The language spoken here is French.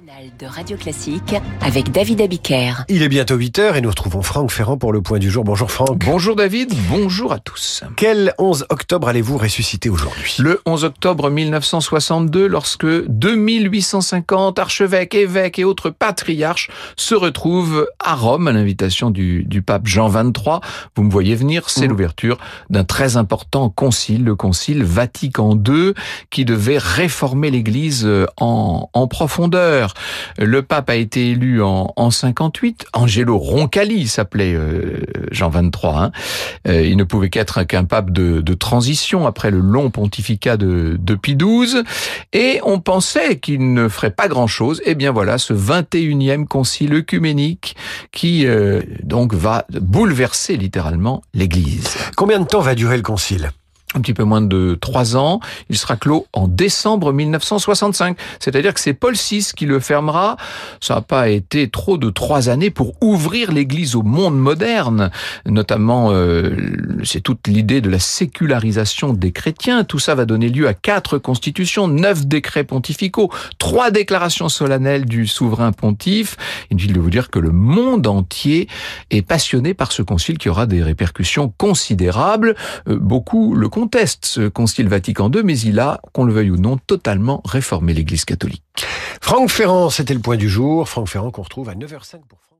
matinale de Radio Classique avec David Abiker. Il est bientôt 8h et nous retrouvons Franck Ferrand pour le point du jour. Bonjour Franck. Bonjour David, bonjour à tous. Quel 11 octobre allez-vous ressusciter aujourd'hui? Le 11 octobre 1962, lorsque 2850 archevêques, évêques et autres patriarches se retrouvent à Rome à l'invitation du, du, pape Jean XXIII. Vous me voyez venir, c'est mmh. l'ouverture d'un très important concile, le concile Vatican II, qui devait réformer l'Église en, en profondeur le pape a été élu en, en 58. Angelo Roncalli s'appelait euh, Jean 23. Hein. Euh, il ne pouvait qu'être qu'un pape de, de, transition après le long pontificat de, de Pie XII. Et on pensait qu'il ne ferait pas grand-chose. Et eh bien voilà, ce 21e concile œcuménique qui euh, donc va bouleverser littéralement l'Église. Combien de temps va durer le concile? Un petit peu moins de trois ans. Il sera clos en décembre 1965. C'est-à-dire que c'est Paul VI qui le fermera. Ça n'a pas été trop de trois années pour ouvrir l'Église au monde moderne. Notamment, euh, c'est toute l'idée de la sécularisation des chrétiens. Tout ça va donner lieu à quatre constitutions, neuf décrets pontificaux, trois déclarations solennelles du souverain pontife. Inutile de vous dire que le monde entier est passionné par ce concile qui aura des répercussions considérables. Euh, beaucoup le conteste ce concile Vatican II, mais il a, qu'on le veuille ou non, totalement réformé l'Église catholique. Franck Ferrand, c'était le point du jour. Franck Ferrand qu'on retrouve à 9h05 pour.